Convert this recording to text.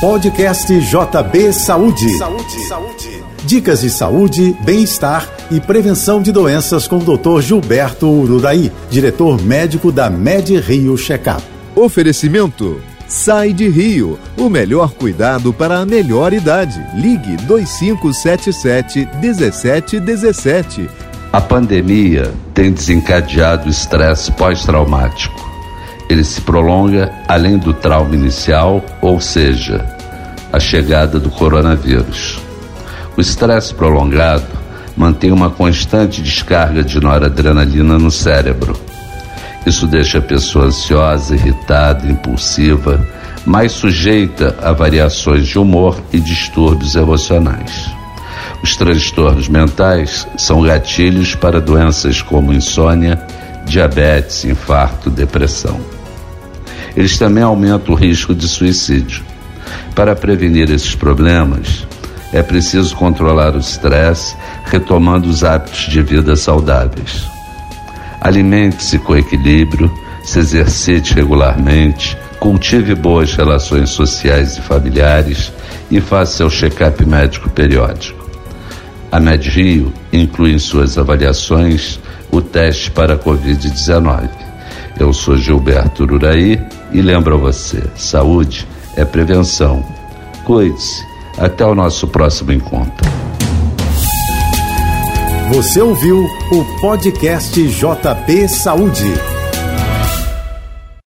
Podcast JB Saúde. Saúde. Saúde. Dicas de saúde, bem-estar e prevenção de doenças com o Dr. Gilberto Ururaí, diretor médico da Med Rio Checkup. Oferecimento Sai de Rio, o melhor cuidado para a melhor idade. Ligue 2577 1717. A pandemia tem desencadeado o estresse pós-traumático ele se prolonga além do trauma inicial, ou seja, a chegada do coronavírus. O estresse prolongado mantém uma constante descarga de noradrenalina no cérebro. Isso deixa a pessoa ansiosa, irritada, impulsiva, mais sujeita a variações de humor e distúrbios emocionais. Os transtornos mentais são gatilhos para doenças como insônia, diabetes, infarto, depressão eles também aumentam o risco de suicídio. Para prevenir esses problemas, é preciso controlar o estresse, retomando os hábitos de vida saudáveis. Alimente-se com equilíbrio, se exercite regularmente, cultive boas relações sociais e familiares e faça seu check-up médico periódico. A MedRio inclui em suas avaliações o teste para a Covid-19. Eu sou Gilberto Uraí e lembro a você: saúde é prevenção. Cuide-se. Até o nosso próximo encontro. Você ouviu o podcast JB Saúde.